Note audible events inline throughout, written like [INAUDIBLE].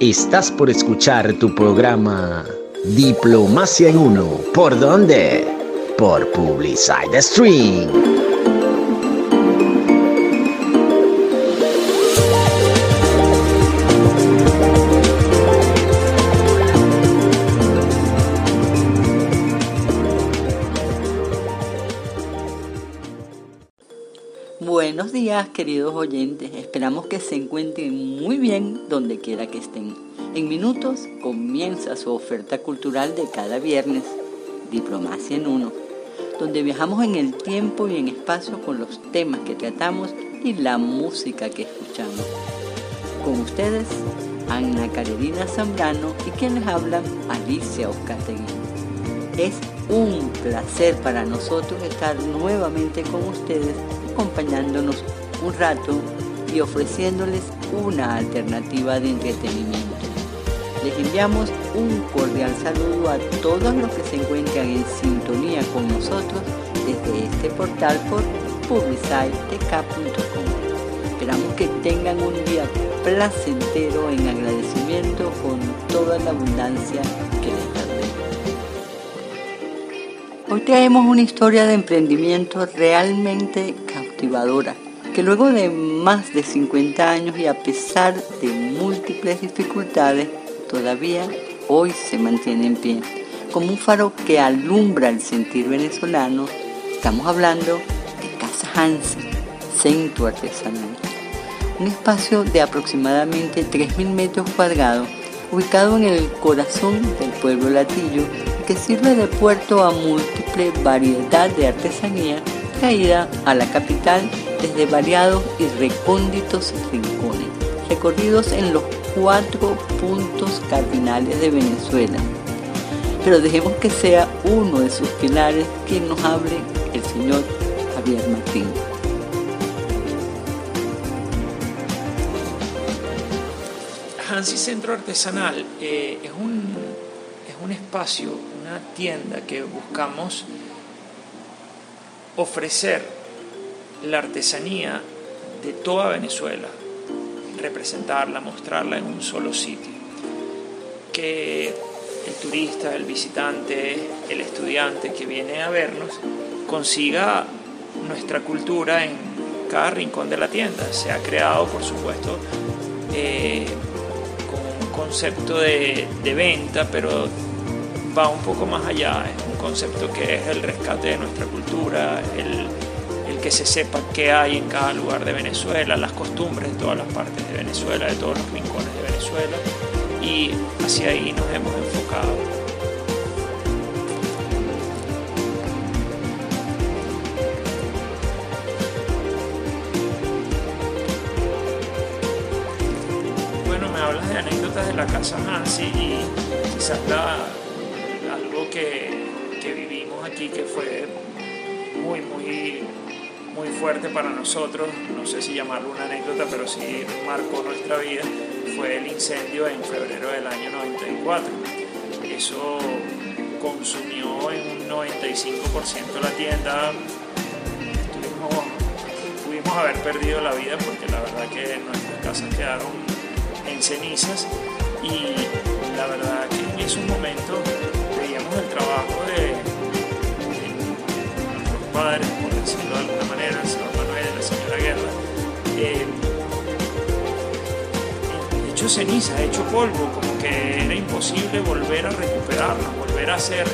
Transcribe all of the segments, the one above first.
Estás por escuchar tu programa Diplomacia en Uno. ¿Por dónde? Por Publicide Stream. Días queridos oyentes, esperamos que se encuentren muy bien donde quiera que estén. En minutos comienza su oferta cultural de cada viernes, Diplomacia en Uno, donde viajamos en el tiempo y en espacio con los temas que tratamos y la música que escuchamos. Con ustedes, Ana Carolina Zambrano y quien les habla, Alicia Oscategui. Es un placer para nosotros estar nuevamente con ustedes acompañándonos un rato y ofreciéndoles una alternativa de entretenimiento. Les enviamos un cordial saludo a todos los que se encuentran en sintonía con nosotros desde este portal por publicitek.com. Esperamos que tengan un día placentero en agradecimiento con toda la abundancia que les da. Hoy traemos una historia de emprendimiento realmente cautivadora, que luego de más de 50 años y a pesar de múltiples dificultades, todavía hoy se mantiene en pie. Como un faro que alumbra el sentir venezolano, estamos hablando de Casa Hansen, centro artesanal. Un espacio de aproximadamente 3.000 metros cuadrados, ubicado en el corazón del pueblo latillo que sirve de puerto a múltiple variedad de artesanía traída a la capital desde variados y recónditos rincones, recorridos en los cuatro puntos cardinales de Venezuela. Pero dejemos que sea uno de sus pilares quien nos hable el señor Javier Martín. Hansi Centro Artesanal eh, es, un, es un espacio tienda que buscamos ofrecer la artesanía de toda Venezuela, representarla, mostrarla en un solo sitio. Que el turista, el visitante, el estudiante que viene a vernos consiga nuestra cultura en cada rincón de la tienda. Se ha creado, por supuesto, eh, con un concepto de, de venta, pero va un poco más allá, es un concepto que es el rescate de nuestra cultura, el, que se sepa qué hay en cada lugar de Venezuela, las costumbres de todas las partes de Venezuela, de todos los rincones de Venezuela, y hacia ahí nos hemos enfocado. Bueno, me hablas de anécdotas de la casa Nancy y quizás la, que, vivimos aquí que fue muy, muy, muy fuerte para nosotros, no sé si llamarlo una anécdota, pero sí marcó nuestra vida, fue el incendio en febrero del año 94. Eso consumió en un 95% la tienda, pudimos haber perdido la vida porque la verdad que nuestras casas quedaron en cenizas y la verdad que en esos momentos el trabajo de, padres, por decirlo de alguna manera, el señor Manuel y la señora Guerra, eh, hecho ceniza, hecho polvo, como que era imposible volver a recuperarlo, volver a hacer,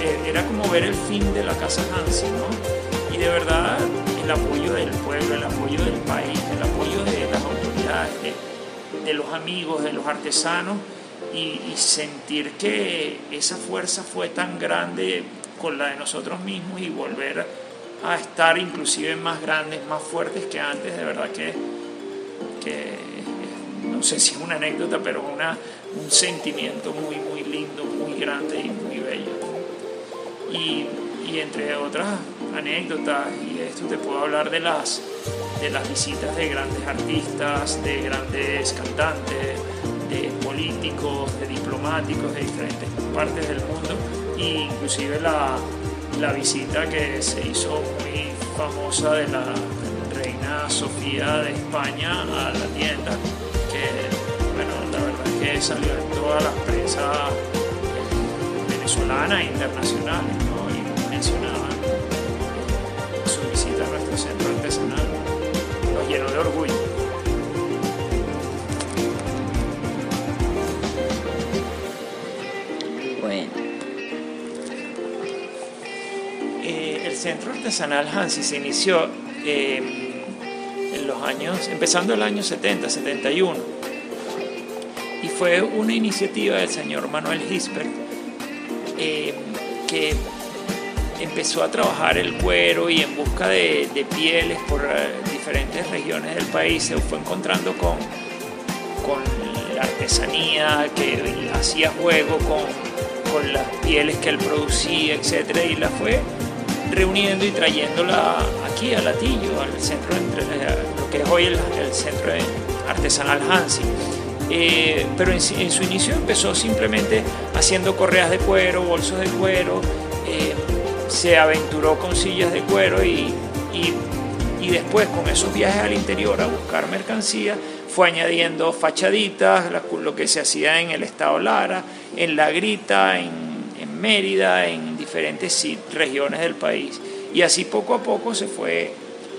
eh, era como ver el fin de la casa Hansi, ¿no? Y de verdad el apoyo del pueblo, el apoyo del país, el apoyo de las autoridades, de los amigos, de los artesanos, y, sentir que esa fuerza fue tan grande con la de nosotros mismos y volver a estar inclusive más grandes, más fuertes que antes, de verdad que, no sé si es una anécdota, pero una, un sentimiento muy, muy lindo, muy grande y muy bello. Y, y entre otras anécdotas, y de esto te puedo hablar de las, de las visitas de grandes artistas, de grandes cantantes, de políticos, de diplomáticos de diferentes partes del mundo e inclusive la, la visita que se hizo muy famosa de la reina Sofía de España a la tienda, que bueno, la verdad es que salió en toda la prensa venezolana e internacional, ¿no? y mencionaban su visita a nuestro centro artesanal. Nos llenó de orgullo. Centro artesanal Hansi se inició eh, en los años, empezando el año 70, 71, y fue una iniciativa del señor Manuel Gisbert eh, que empezó a trabajar el cuero y en busca de, de pieles por eh, diferentes regiones del país se fue encontrando con, con la artesanía que hacía juego con, con las pieles que él producía, etcétera, y la fue reuniendo y trayéndola aquí a Latillo, al centro, entre, eh, lo que es hoy el, el centro artesanal Hansi. Eh, pero en, su inicio empezó simplemente haciendo correas de cuero, bolsos de cuero, eh, se aventuró con sillas de cuero y, y, después con esos viajes al interior a buscar mercancía fue añadiendo fachaditas, lo que se hacía en el estado Lara, en La Grita, en Mérida, en diferentes regiones del país. Y así poco a poco se fue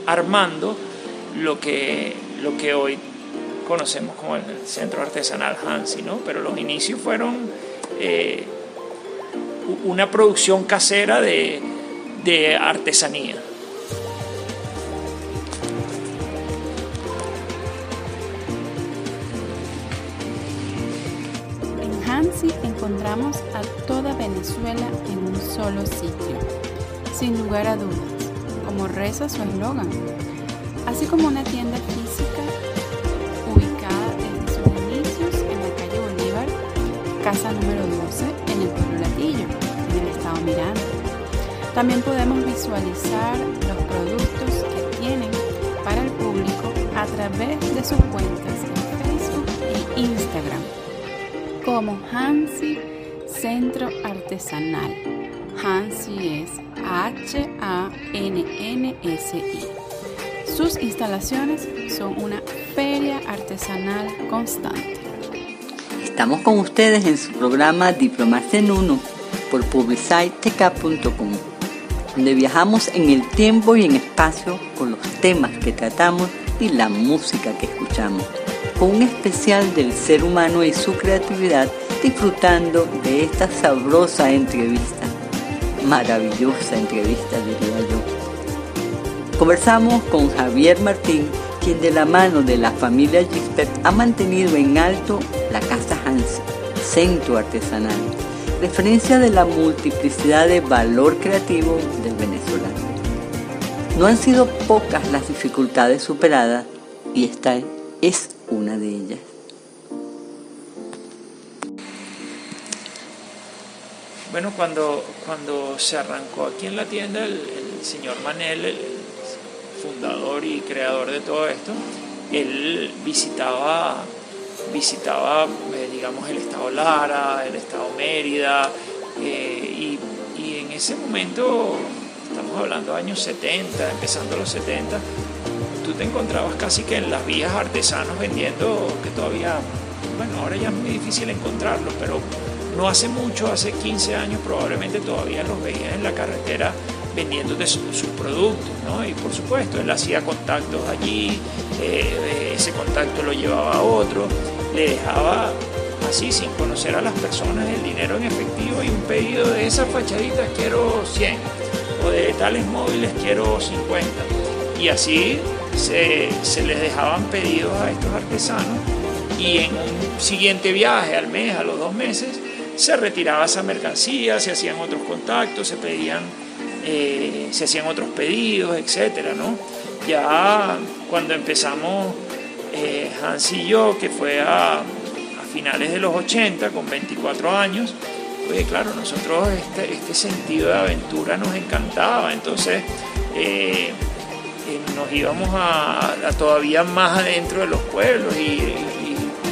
armando lo que, lo que hoy conocemos como el centro artesanal Hansi, ¿no? Pero los inicios fueron eh, una producción casera de, de artesanía. Hansi encontramos a toda Venezuela en un solo sitio, sin lugar a dudas, como reza su eslogan, así como una tienda física ubicada desde sus inicios en la calle Bolívar, casa número 12, en el pueblo Latillo, en el estado Miranda. También podemos visualizar los productos que tienen para el público a través de sus cuentas en Facebook e Instagram, como Hansi Centro Artesanal. Hansi es H-A-N-N-S-I. Sus instalaciones son una feria artesanal constante. Estamos con ustedes en su programa Diplomacia en Uno por publicitek.com, donde viajamos en el tiempo y en espacio con los temas que tratamos y la música que escuchamos, con un especial del ser humano y su creatividad, disfrutando de esta sabrosa entrevista, maravillosa entrevista diría yo. Conversamos con Javier Martín, quien de la mano de la familia Gisbert ha mantenido en alto la Casa Hans, centro artesanal, referencia de la multiplicidad de valor creativo del venezolano. No han sido pocas las dificultades superadas y esta es una de ellas. Bueno, cuando, cuando se arrancó aquí en la tienda, el, señor Manel, el fundador y creador de todo esto, él visitaba, visitaba eh, digamos, el estado Lara, el estado Mérida, eh, y, y, en ese momento, estamos hablando de años 70, empezando los 70, tú te encontrabas casi que en las vías artesanos vendiendo, que todavía, bueno, ahora ya es muy difícil encontrarlos, pero no hace mucho, hace 15 años probablemente todavía los veías en la carretera vendiendo de sus su productos, ¿no? Y por supuesto, él hacía contactos allí, eh, ese contacto lo llevaba a otro, le dejaba así, sin conocer a las personas, el dinero en efectivo y un pedido de esas fachaditas quiero 100, o de tales móviles quiero 50. Y así se, les dejaban pedidos a estos artesanos y en un siguiente viaje al mes, a los dos meses, se retiraba esa mercancía, se hacían otros contactos, se pedían, eh, se hacían otros pedidos, etcétera, ¿no? Ya cuando empezamos eh, Hans y yo, que fue a, finales de los 80, con 24 años, pues claro, nosotros este, este sentido de aventura nos encantaba, entonces eh, nos íbamos a, todavía más adentro de los pueblos y,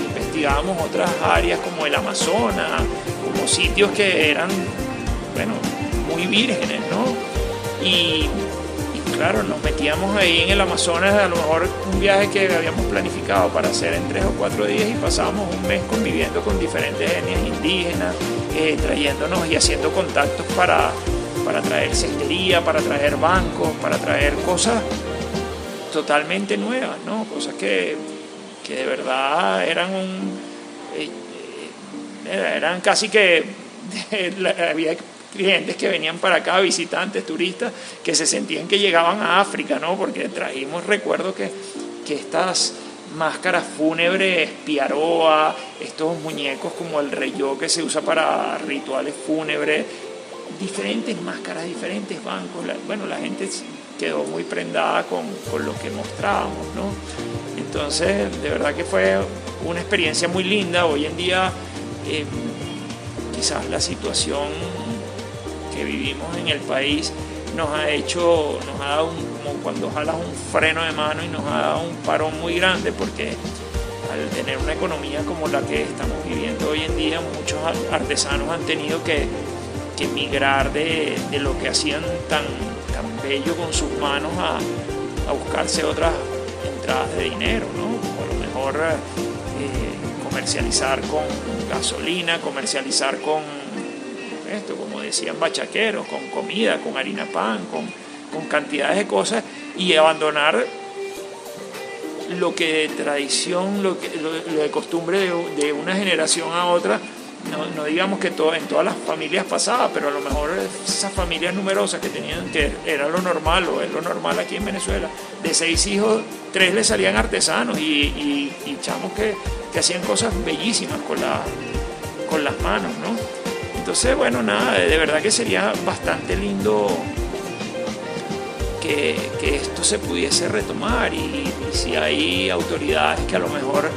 investigábamos otras áreas como el Amazonas, como sitios que eran, bueno, muy vírgenes, ¿no? Y, y claro, nos metíamos ahí en el Amazonas, a lo mejor un viaje que habíamos planificado para hacer en tres o cuatro días y pasábamos un mes conviviendo con diferentes etnias indígenas, eh, trayéndonos y haciendo contactos para, para traer cestería, para traer bancos, para traer cosas totalmente nuevas, ¿no? Cosas que, que de verdad eran un... Eh, eh, eran casi que [LAUGHS] había clientes que venían para acá, visitantes, turistas, que se sentían que llegaban a África, ¿no? Porque traímos, recuerdo que, que estas máscaras fúnebres, piaroa, estos muñecos como el reyó que se usa para rituales fúnebres, diferentes máscaras, diferentes bancos. bueno, la gente quedó muy prendada con, con, lo que mostrábamos, ¿no? Entonces, de verdad que fue una experiencia muy linda. Hoy en día, eh, quizás la situación que vivimos en el país nos ha hecho, nos ha dado un, como cuando jalas un freno de mano y nos ha dado un parón muy grande porque al tener una economía como la que estamos viviendo hoy en día, muchos artesanos han tenido que, que migrar de, de, lo que hacían tan bello con sus manos a, a buscarse otras entradas de dinero, ¿no? A lo mejor eh, comercializar con gasolina, comercializar con esto, como decían bachaqueros, con comida, con harina pan, con, con cantidades de cosas, y abandonar lo que de tradición, lo, que, lo, de costumbre de, de, una generación a otra, no, no digamos que todo, en todas las familias pasaba, pero a lo mejor esas familias numerosas que tenían, que era lo normal, o es lo normal aquí en Venezuela, de seis hijos, tres le salían artesanos y, y, chamos que, que hacían cosas bellísimas con, con las manos, ¿no? Entonces, bueno, nada, de verdad que sería bastante lindo que, que esto se pudiese retomar y, y, si hay autoridades que a lo mejor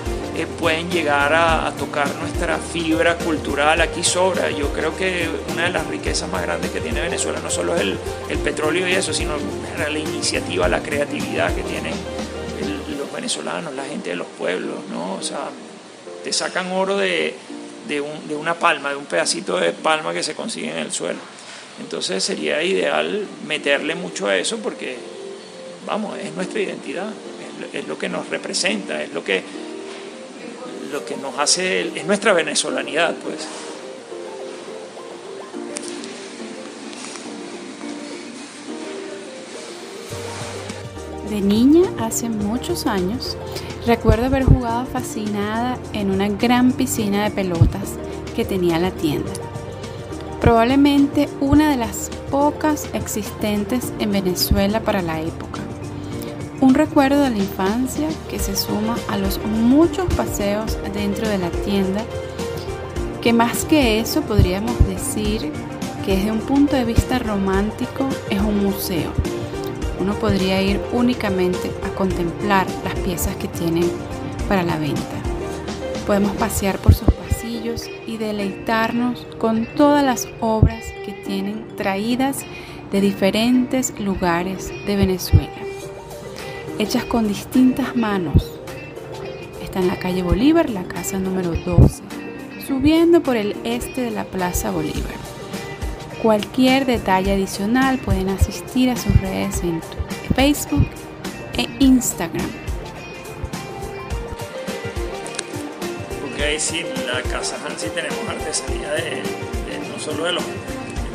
pueden llegar a, tocar nuestra fibra cultural aquí sobra. Yo creo que una de las riquezas más grandes que tiene Venezuela no solo es el, petróleo y eso, sino la iniciativa, la creatividad que tienen los venezolanos, la gente de los pueblos, ¿no? O sea, te sacan oro de, de, un, de, una palma, de un pedacito de palma que se consigue en el suelo. Entonces sería ideal meterle mucho a eso porque, vamos, es nuestra identidad, es, es lo que nos representa, es lo que, lo que nos hace, es nuestra venezolanidad, pues. De niña, hace muchos años, recuerdo haber jugado fascinada en una gran piscina de pelotas que tenía la tienda. Probablemente una de las pocas existentes en Venezuela para la época. Un recuerdo de la infancia que se suma a los muchos paseos dentro de la tienda, que más que eso podríamos decir que desde un punto de vista romántico es un museo uno podría ir únicamente a contemplar las piezas que tienen para la venta. Podemos pasear por sus pasillos y deleitarnos con todas las obras que tienen traídas de diferentes lugares de Venezuela, hechas con distintas manos. Está en la calle Bolívar, la casa número 12, subiendo por el este de la Plaza Bolívar. Cualquier detalle adicional pueden asistir a sus redes en Facebook e Instagram. Ahí sí, la Casa Hansi tenemos artesanía de, no solo de los,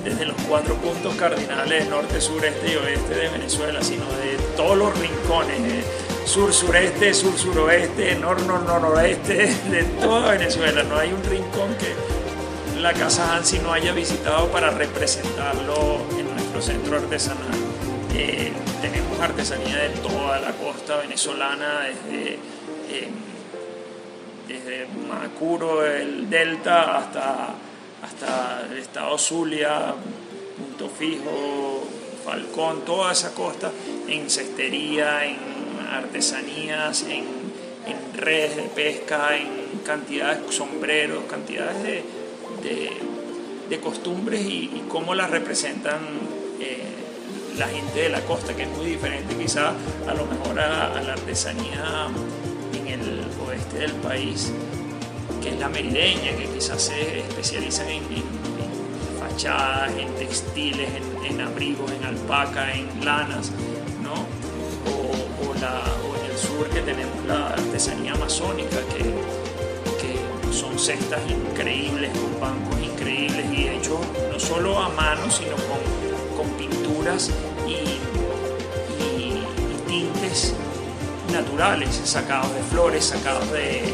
desde los cuatro puntos cardinales, norte, sureste y oeste de Venezuela, sino de todos los rincones, eh, sur, sureste, sur, suroeste, nor, nor, noroeste, [LAUGHS] de toda Venezuela. No hay un rincón que la Casa Hansi no haya visitado para representarlo en nuestro centro artesanal. Eh, tenemos artesanía de toda la costa venezolana, desde, eh, desde Macuro, el Delta, hasta, hasta el estado Zulia, Punto Fijo, Falcón, toda esa costa, en cestería, en artesanías, en, redes de pesca, en cantidades de sombreros, cantidades de de, costumbres y, cómo las representan eh, la gente de la costa, que es muy diferente quizá a lo mejor a la artesanía en el oeste del país, que es la merideña, que quizás se especializan en, en, en fachadas, en textiles, en, en, abrigos, en alpaca, en lanas. sur que tenemos la artesanía amazónica, que, que son cestas increíbles, con bancos increíbles y hechos no solo a mano, sino con, con pinturas y, tintes naturales, sacados de flores, sacados de,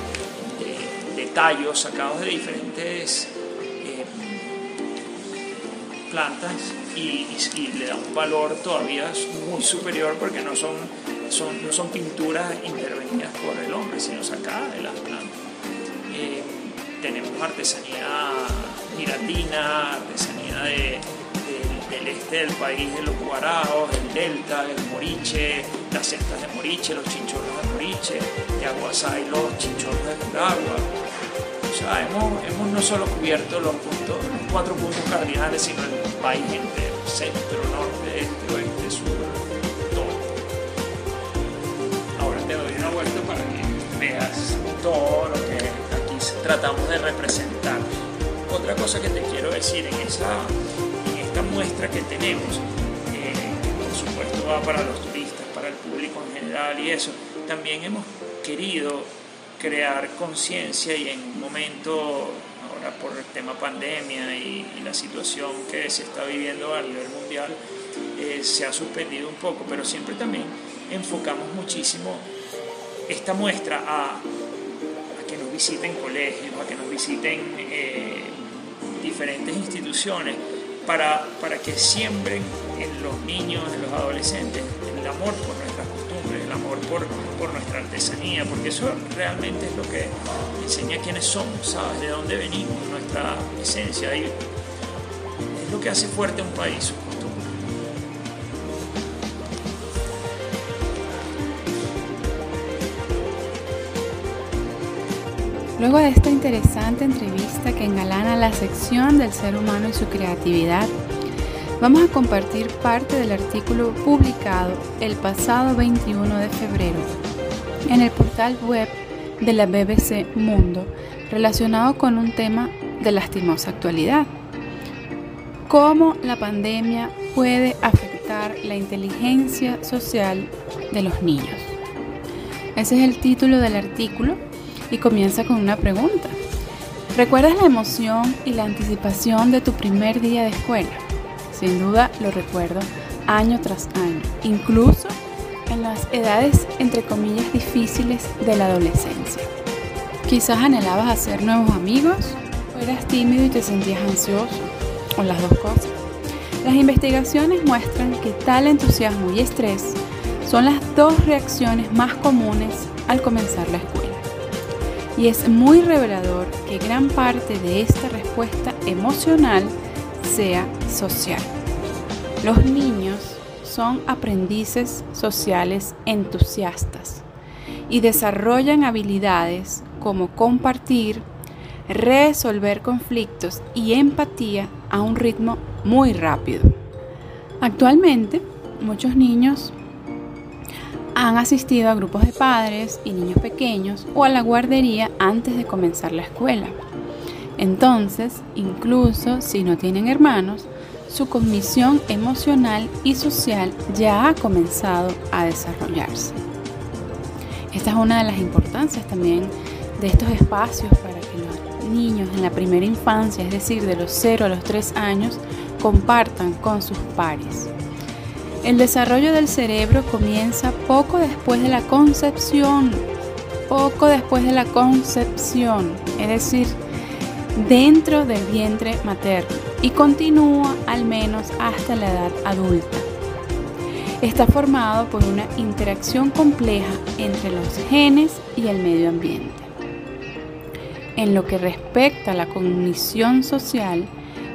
tallos, sacados de diferentes eh, plantas y, le da un valor todavía muy superior porque no son, no son pinturas intervenidas por el hombre, sino sacadas de las plantas. Eh, tenemos artesanía miratina, artesanía de, del este del país, de los guaraos, el delta, el moriche, las cestas de moriche, los chinchorros de moriche, de aguasay, los chinchorros de agua. Sea, hemos, no solo cubierto los, puntos, los cuatro puntos cardinales, sino el país entero centro, norte, este, oeste, sur, todo. Ahora te doy una vuelta para que veas todo lo que aquí tratamos de representar. Otra cosa que te quiero decir en, esta muestra que tenemos, eh, que por supuesto va para los turistas, para el público en general y eso, también hemos querido crear conciencia y en un momento por el tema pandemia y, la situación que se está viviendo a nivel mundial, eh, se ha suspendido un poco, pero siempre también enfocamos muchísimo esta muestra a, que nos visiten colegios, a que nos visiten eh, diferentes instituciones, para, para que siembren en los niños, en los adolescentes, el amor por por, nuestra artesanía, porque eso realmente es lo que enseña quiénes somos, ¿sabes? De dónde venimos, nuestra esencia. Y es lo que hace fuerte un país, sus costumbres. Luego de esta interesante entrevista que engalana la sección del ser humano y su creatividad, vamos a compartir parte del artículo publicado el pasado 21 de febrero en el portal web de la BBC Mundo relacionado con un tema de lastimosa actualidad. Cómo la pandemia puede afectar la inteligencia social de los niños. Ese es el título del artículo y comienza con una pregunta. ¿Recuerdas la emoción y la anticipación de tu primer día de escuela? Sin duda lo recuerdo año tras año, incluso en las edades entre comillas difíciles de la adolescencia. Quizás anhelabas hacer nuevos amigos, o eras tímido y te sentías ansioso, o las dos cosas. Las investigaciones muestran que tal entusiasmo y estrés son las dos reacciones más comunes al comenzar la escuela y es muy revelador que gran parte de esta respuesta emocional sea social. Los niños son aprendices sociales entusiastas y desarrollan habilidades como compartir, resolver conflictos y empatía a un ritmo muy rápido. Actualmente, muchos niños han asistido a grupos de padres y niños pequeños o a la guardería antes de comenzar la escuela. Entonces, incluso si no tienen hermanos, su cognición emocional y social ya ha comenzado a desarrollarse. Esta es una de las importancias también de estos espacios para que los niños en la primera infancia, es decir, de los 0 a los 3 años, compartan con sus pares. El desarrollo del cerebro comienza poco después de la concepción, poco después de la concepción, es decir, dentro del vientre materno y continúa al menos hasta la edad adulta. Está formado por una interacción compleja entre los genes y el medio ambiente. En lo que respecta a la cognición social,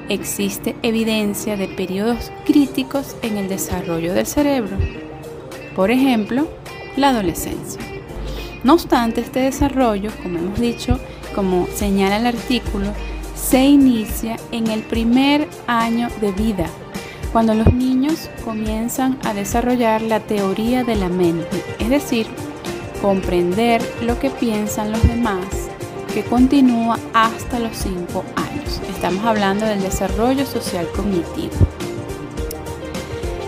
existe evidencia de periodos críticos en el desarrollo del cerebro, por ejemplo, la adolescencia. No obstante, este desarrollo, como hemos dicho, como señala el artículo, se inicia en el primer año de vida, cuando los niños comienzan a desarrollar la teoría de la mente, es decir, comprender lo que piensan los demás, que continúa hasta los 5 años. Estamos hablando del desarrollo social cognitivo.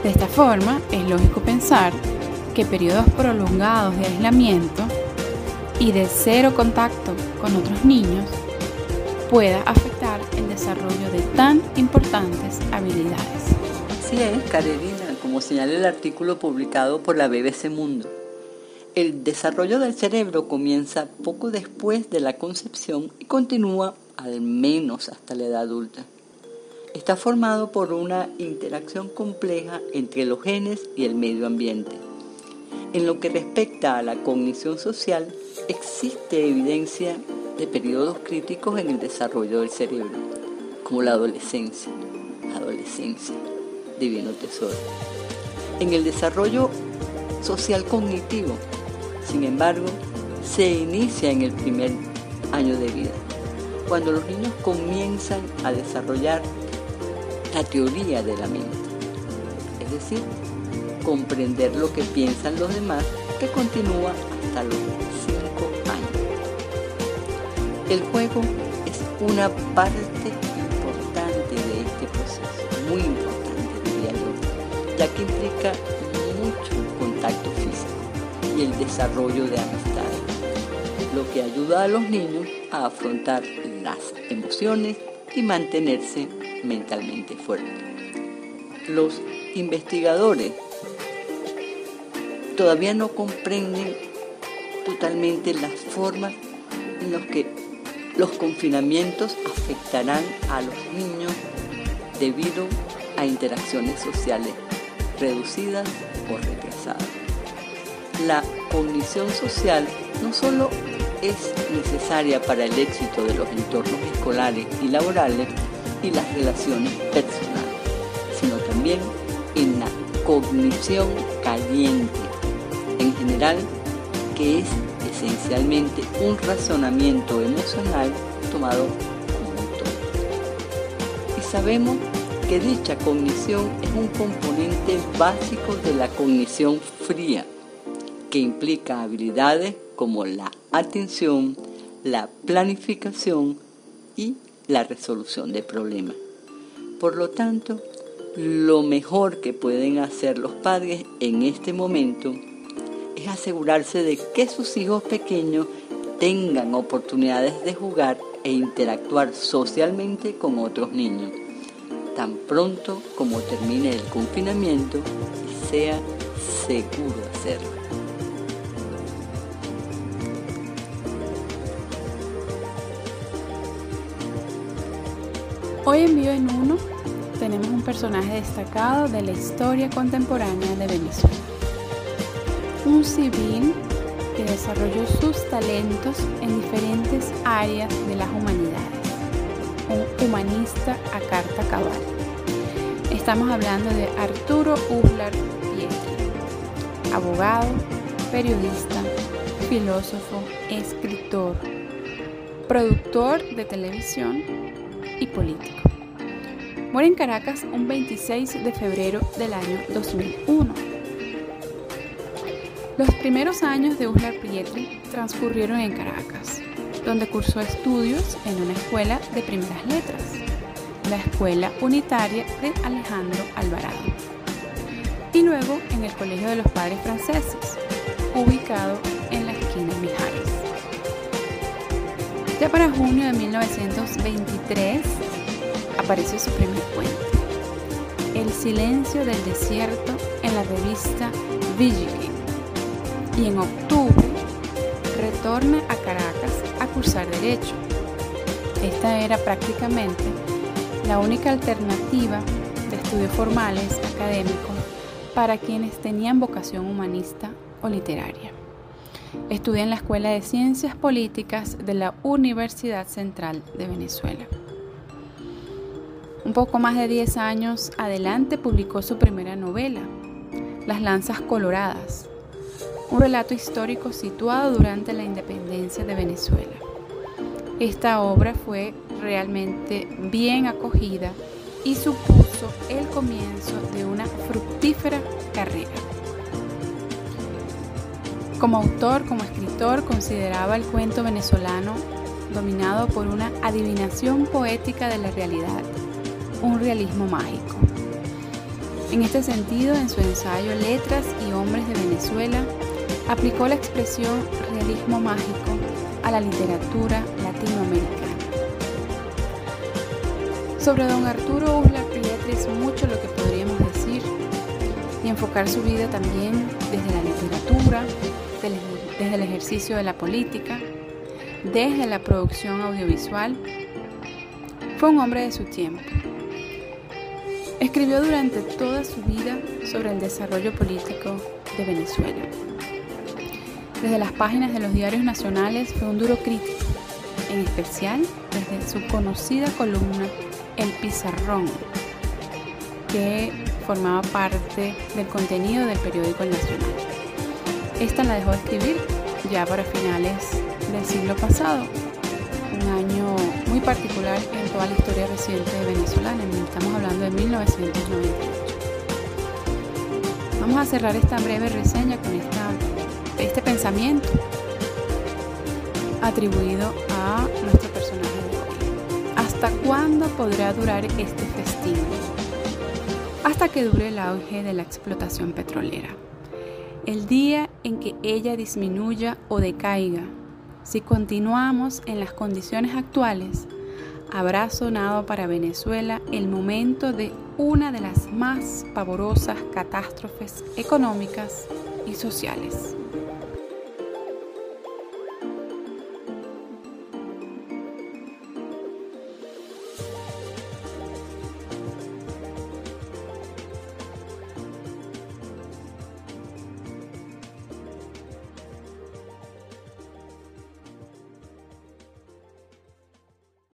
De esta forma, es lógico pensar que periodos prolongados de aislamiento y de cero contacto con otros niños pueda afectar el desarrollo de tan importantes habilidades. Así es, Carolina, como señala el artículo publicado por la BBC Mundo. El desarrollo del cerebro comienza poco después de la concepción y continúa al menos hasta la edad adulta. Está formado por una interacción compleja entre los genes y el medio ambiente. En lo que respecta a la cognición social, existe evidencia de periodos críticos en el desarrollo del cerebro, como la adolescencia. Adolescencia, divino tesoro. En el desarrollo social cognitivo, sin embargo, se inicia en el primer año de vida, cuando los niños comienzan a desarrollar la teoría de la mente, es decir, comprender lo que piensan los demás, que continúa hasta los el juego es una parte importante de este proceso, muy importante diría yo, ya que implica mucho contacto físico y el desarrollo de amistades, lo que ayuda a los niños a afrontar las emociones y mantenerse mentalmente fuertes. Los investigadores todavía no comprenden totalmente las formas en las que los confinamientos afectarán a los niños debido a interacciones sociales reducidas o retrasadas. La cognición social no solo es necesaria para el éxito de los entornos escolares y laborales y las relaciones personales, sino también en la cognición caliente, en general, que es esencialmente un razonamiento emocional tomado todo. Y sabemos que dicha cognición es un componente básico de la cognición fría, que implica habilidades como la atención, la planificación y la resolución de problemas. Por lo tanto, lo mejor que pueden hacer los padres en este momento es asegurarse de que sus hijos pequeños tengan oportunidades de jugar e interactuar socialmente con otros niños, tan pronto como termine el confinamiento y sea seguro hacerlo. Hoy en Vivo en Uno tenemos un personaje destacado de la historia contemporánea de Venezuela un civil que desarrolló sus talentos en diferentes áreas de las humanidades, un humanista a carta cabal. Estamos hablando de Arturo Uslar Pietri, abogado, periodista, filósofo, escritor, productor de televisión y político. Muere en Caracas un 26 de febrero del año 2001 los primeros años de Uslar Pietri transcurrieron en Caracas, donde cursó estudios en una escuela de primeras letras, la Escuela Unitaria de Alejandro Alvarado, y luego en el Colegio de los Padres Franceses, ubicado en la esquina Mijares. Ya para junio de 1923 apareció su primer cuento, El silencio del desierto en la revista Vigilante y en octubre retorna a Caracas a cursar Derecho. Esta era prácticamente la única alternativa de estudios formales académicos para quienes tenían vocación humanista o literaria. Estudia en la Escuela de Ciencias Políticas de la Universidad Central de Venezuela. Un poco más de 10 años adelante publicó su primera novela, Las Lanzas Coloradas, un relato histórico situado durante la independencia de Venezuela. Esta obra fue realmente bien acogida y supuso el comienzo de una fructífera carrera. Como autor, como escritor, consideraba el cuento venezolano dominado por una adivinación poética de la realidad, un realismo mágico. En este sentido, en su ensayo Letras y Hombres de Venezuela, aplicó la expresión realismo mágico a la literatura latinoamericana. Sobre don Arturo Uslar Pietri es mucho lo que podríamos decir y enfocar su vida también desde la literatura, desde el ejercicio de la política, desde la producción audiovisual. Fue un hombre de su tiempo. Escribió durante toda su vida sobre el desarrollo político de Venezuela. Desde las páginas de los diarios nacionales fue un duro crítico, en especial desde su conocida columna El Pizarrón, que formaba parte del contenido del periódico Nacional. Esta la dejó de escribir ya para finales del siglo pasado, un año muy particular en toda la historia reciente de venezolana, estamos hablando de 1998. Vamos a cerrar esta breve reseña con esta, este pensamiento atribuido a nuestro personaje. ¿Hasta cuándo podrá durar este festín? Hasta que dure el auge de la explotación petrolera. El día en que ella disminuya o decaiga, si continuamos en las condiciones actuales, habrá sonado para Venezuela el momento de una de las más pavorosas catástrofes económicas y sociales.